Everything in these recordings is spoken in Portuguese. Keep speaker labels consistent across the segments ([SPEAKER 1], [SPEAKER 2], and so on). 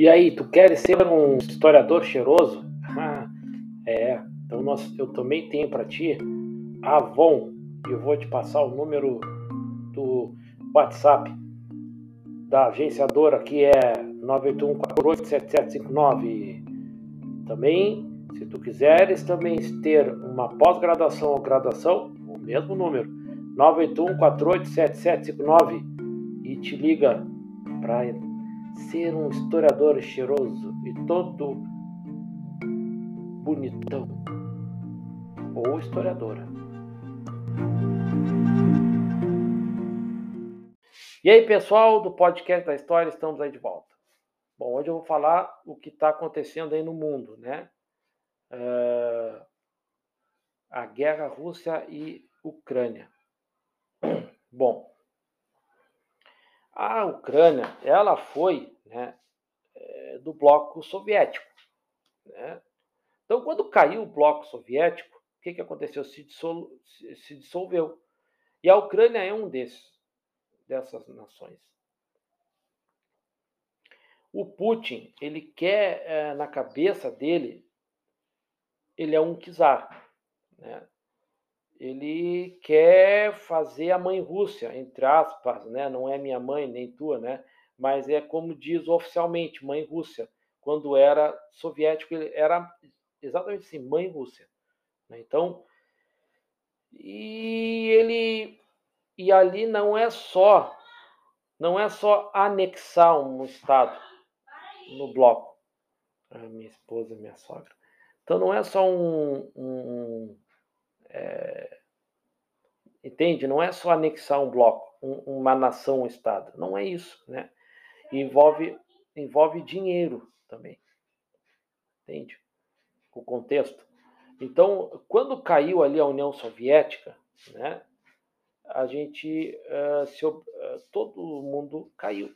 [SPEAKER 1] E aí, tu queres ser um historiador cheiroso? Ah, é, então nós, eu também tenho para ti Avon. Eu vou te passar o número do WhatsApp da agenciadora que é 981487759. Também, se tu quiseres também ter uma pós-graduação ou graduação, o mesmo número, 981487759 e te liga para ser um historiador cheiroso e todo bonitão ou historiadora. E aí, pessoal do podcast da história, estamos aí de volta. Bom, hoje eu vou falar o que está acontecendo aí no mundo, né? Uh, a guerra Rússia e Ucrânia. Bom, a Ucrânia, ela foi né, é, do bloco soviético. Né? Então, quando caiu o bloco soviético, o que, que aconteceu? Se, dissol, se dissolveu. E a Ucrânia é um desses dessas nações. O Putin, ele quer, é, na cabeça dele, ele é um czar. Né? Ele quer fazer a mãe Rússia, entre aspas, né? não é minha mãe nem tua, né? mas é como diz oficialmente, mãe Rússia. Quando era soviético, ele era exatamente assim, mãe Rússia. Né? Então, e ele e ali não é só não é só anexar um estado no bloco. A minha esposa, minha sogra. Então não é só um, um é, entende? Não é só anexar um bloco, um, uma nação, um estado. Não é isso, né? Envolve envolve dinheiro também. Entende? O contexto. Então, quando caiu ali a União Soviética, né? a gente uh, se, uh, todo mundo caiu.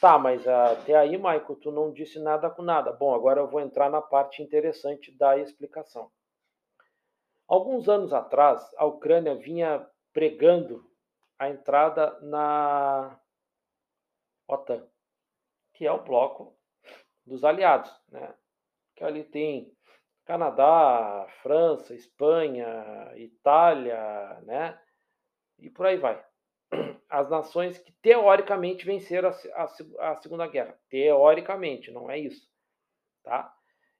[SPEAKER 1] Tá, mas até aí, Michael, tu não disse nada com nada. Bom, agora eu vou entrar na parte interessante da explicação. Alguns anos atrás, a Ucrânia vinha pregando a entrada na OTAN, que é o bloco dos aliados, né? Que ali tem Canadá, França, Espanha, Itália, né? e por aí vai. As nações que teoricamente venceram a, a, a Segunda Guerra. Teoricamente, não é isso. Tá?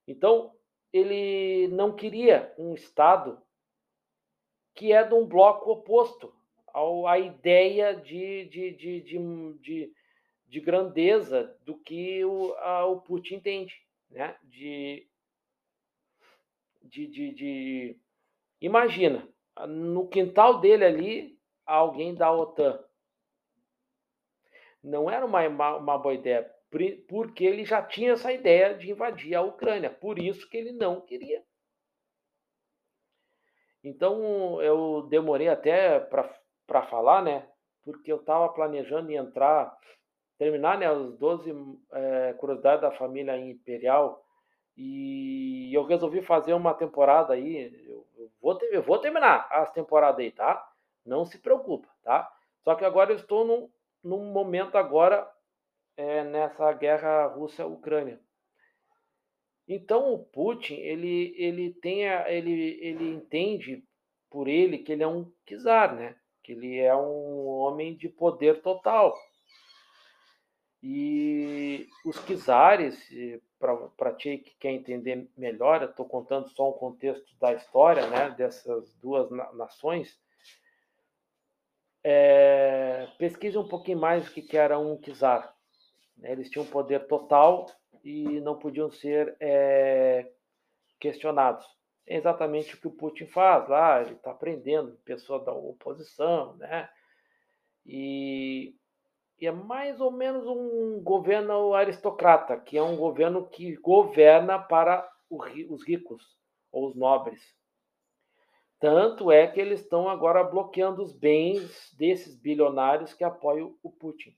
[SPEAKER 1] Então, ele não queria um Estado que é de um bloco oposto ao, à ideia de, de, de, de, de, de grandeza do que o, a, o Putin entende. Né? De, de, de, de... Imagina, no quintal dele ali alguém da OTAN. Não era uma, uma, boa ideia, porque ele já tinha essa ideia de invadir a Ucrânia, por isso que ele não queria. Então eu demorei até para falar, né? Porque eu estava planejando entrar, terminar né, os 12 é, curiosidades da família imperial e eu resolvi fazer uma temporada aí. Eu, vou, eu vou terminar as temporadas aí, tá? Não se preocupa, tá? Só que agora eu estou num, num momento agora é, nessa guerra Rússia-Ucrânia. Então o Putin ele ele tem a, ele ele entende por ele que ele é um czar, né? Que ele é um homem de poder total. E os czares, para ti que quer entender melhor, eu estou contando só um contexto da história, né? Dessas duas nações é, pesquise um pouquinho mais o que era um czar. Né? Eles tinham poder total e não podiam ser é, questionados. É exatamente o que o Putin faz lá, ele está prendendo pessoa da oposição, né? E, e, é mais ou menos um governo aristocrata, que é um governo que governa para os ricos ou os nobres. Tanto é que eles estão agora bloqueando os bens desses bilionários que apoiam o Putin.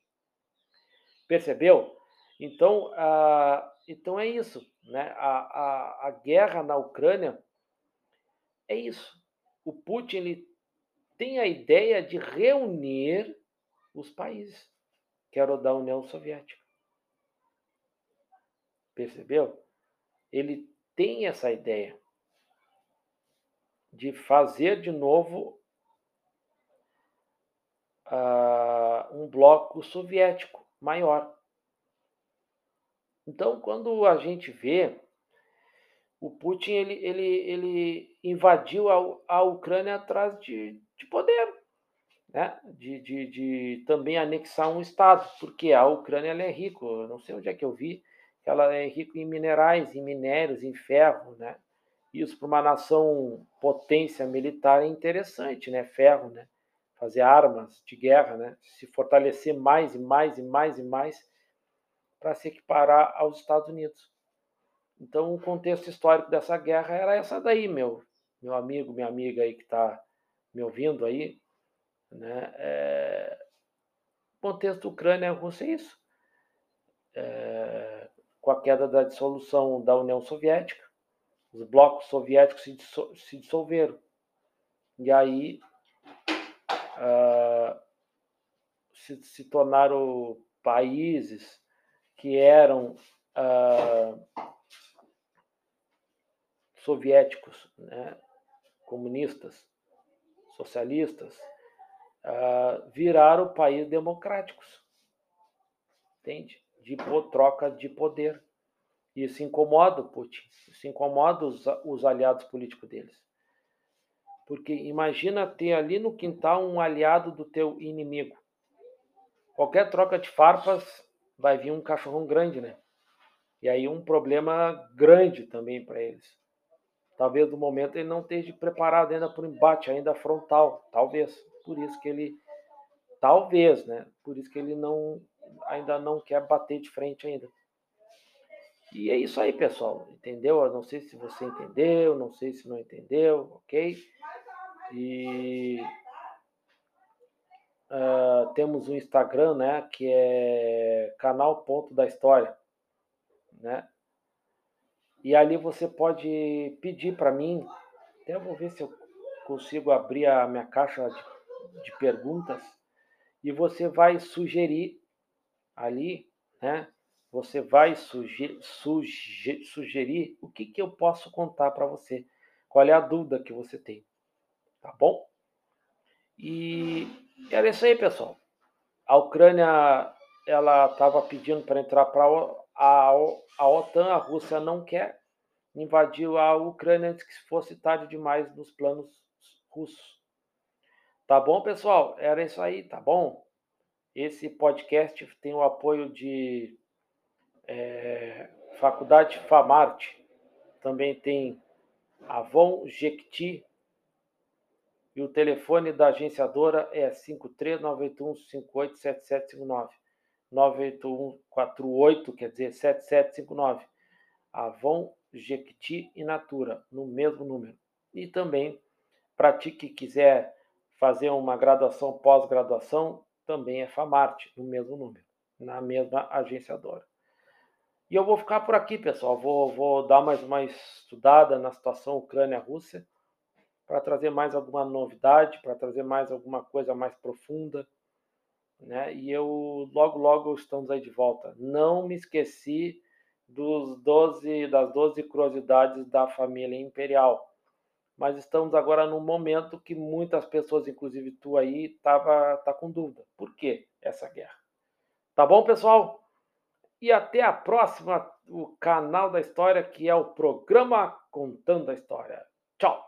[SPEAKER 1] Percebeu? Então, ah, então é isso. Né? A, a, a guerra na Ucrânia é isso. O Putin ele tem a ideia de reunir os países, que era o da União Soviética. Percebeu? Ele tem essa ideia de fazer de novo uh, um bloco soviético maior. Então, quando a gente vê o Putin ele, ele, ele invadiu a, a Ucrânia atrás de, de poder, né? de, de, de também anexar um Estado, porque a Ucrânia é rica, não sei onde é que eu vi, que ela é rica em minerais, em minérios, em ferro, né? Isso para uma nação potência militar é interessante, né? Ferro, né? Fazer armas de guerra, né? Se fortalecer mais e mais e mais e mais para se equiparar aos Estados Unidos. Então, o contexto histórico dessa guerra era essa daí, meu, meu amigo, minha amiga aí que está me ouvindo aí, né? É... O contexto Ucrânia-Rússia é isso. É... Com a queda da dissolução da União Soviética, os blocos soviéticos se, dissol se dissolveram. E aí uh, se, se, tornaram países que eram uh, soviéticos, né, comunistas, socialistas, uh, viraram países democráticos. Entende? De troca de poder. Isso incomoda o Putin, isso incomoda os, os aliados políticos deles. Porque imagina ter ali no quintal um aliado do teu inimigo. Qualquer troca de farpas vai vir um cachorrão grande, né? E aí um problema grande também para eles. Talvez no momento ele não esteja preparado ainda para o embate ainda frontal, talvez. Por isso que ele talvez, né? Por isso que ele não ainda não quer bater de frente ainda. E é isso aí, pessoal. Entendeu? Eu não sei se você entendeu, não sei se não entendeu, ok? E uh, temos um Instagram, né? Que é canal Ponto da História, né? E ali você pode pedir para mim, até vou ver se eu consigo abrir a minha caixa de, de perguntas, e você vai sugerir ali, né? você vai sugerir, sugerir, sugerir o que, que eu posso contar para você, qual é a dúvida que você tem, tá bom? E era isso aí, pessoal. A Ucrânia ela estava pedindo para entrar para a, a OTAN, a Rússia não quer, invadiu a Ucrânia antes que fosse tarde demais nos planos russos. Tá bom, pessoal? Era isso aí, tá bom? Esse podcast tem o apoio de é, Faculdade Famarte, também tem Avon Jequiti, e o telefone da agenciadora é 53981587759. 98148, quer dizer, 7759. Avon, Jequiti e Natura, no mesmo número. E também, para ti que quiser fazer uma graduação, pós-graduação, também é Famarte, no mesmo número, na mesma agenciadora. E eu vou ficar por aqui, pessoal. Vou, vou dar mais uma estudada na situação Ucrânia-Rússia para trazer mais alguma novidade, para trazer mais alguma coisa mais profunda. Né? E eu logo, logo estamos aí de volta. Não me esqueci dos 12, das 12 curiosidades da família imperial. Mas estamos agora num momento que muitas pessoas, inclusive tu aí, tava, tá com dúvida. Por que essa guerra? Tá bom, pessoal? E até a próxima, o canal da história, que é o programa Contando a História. Tchau!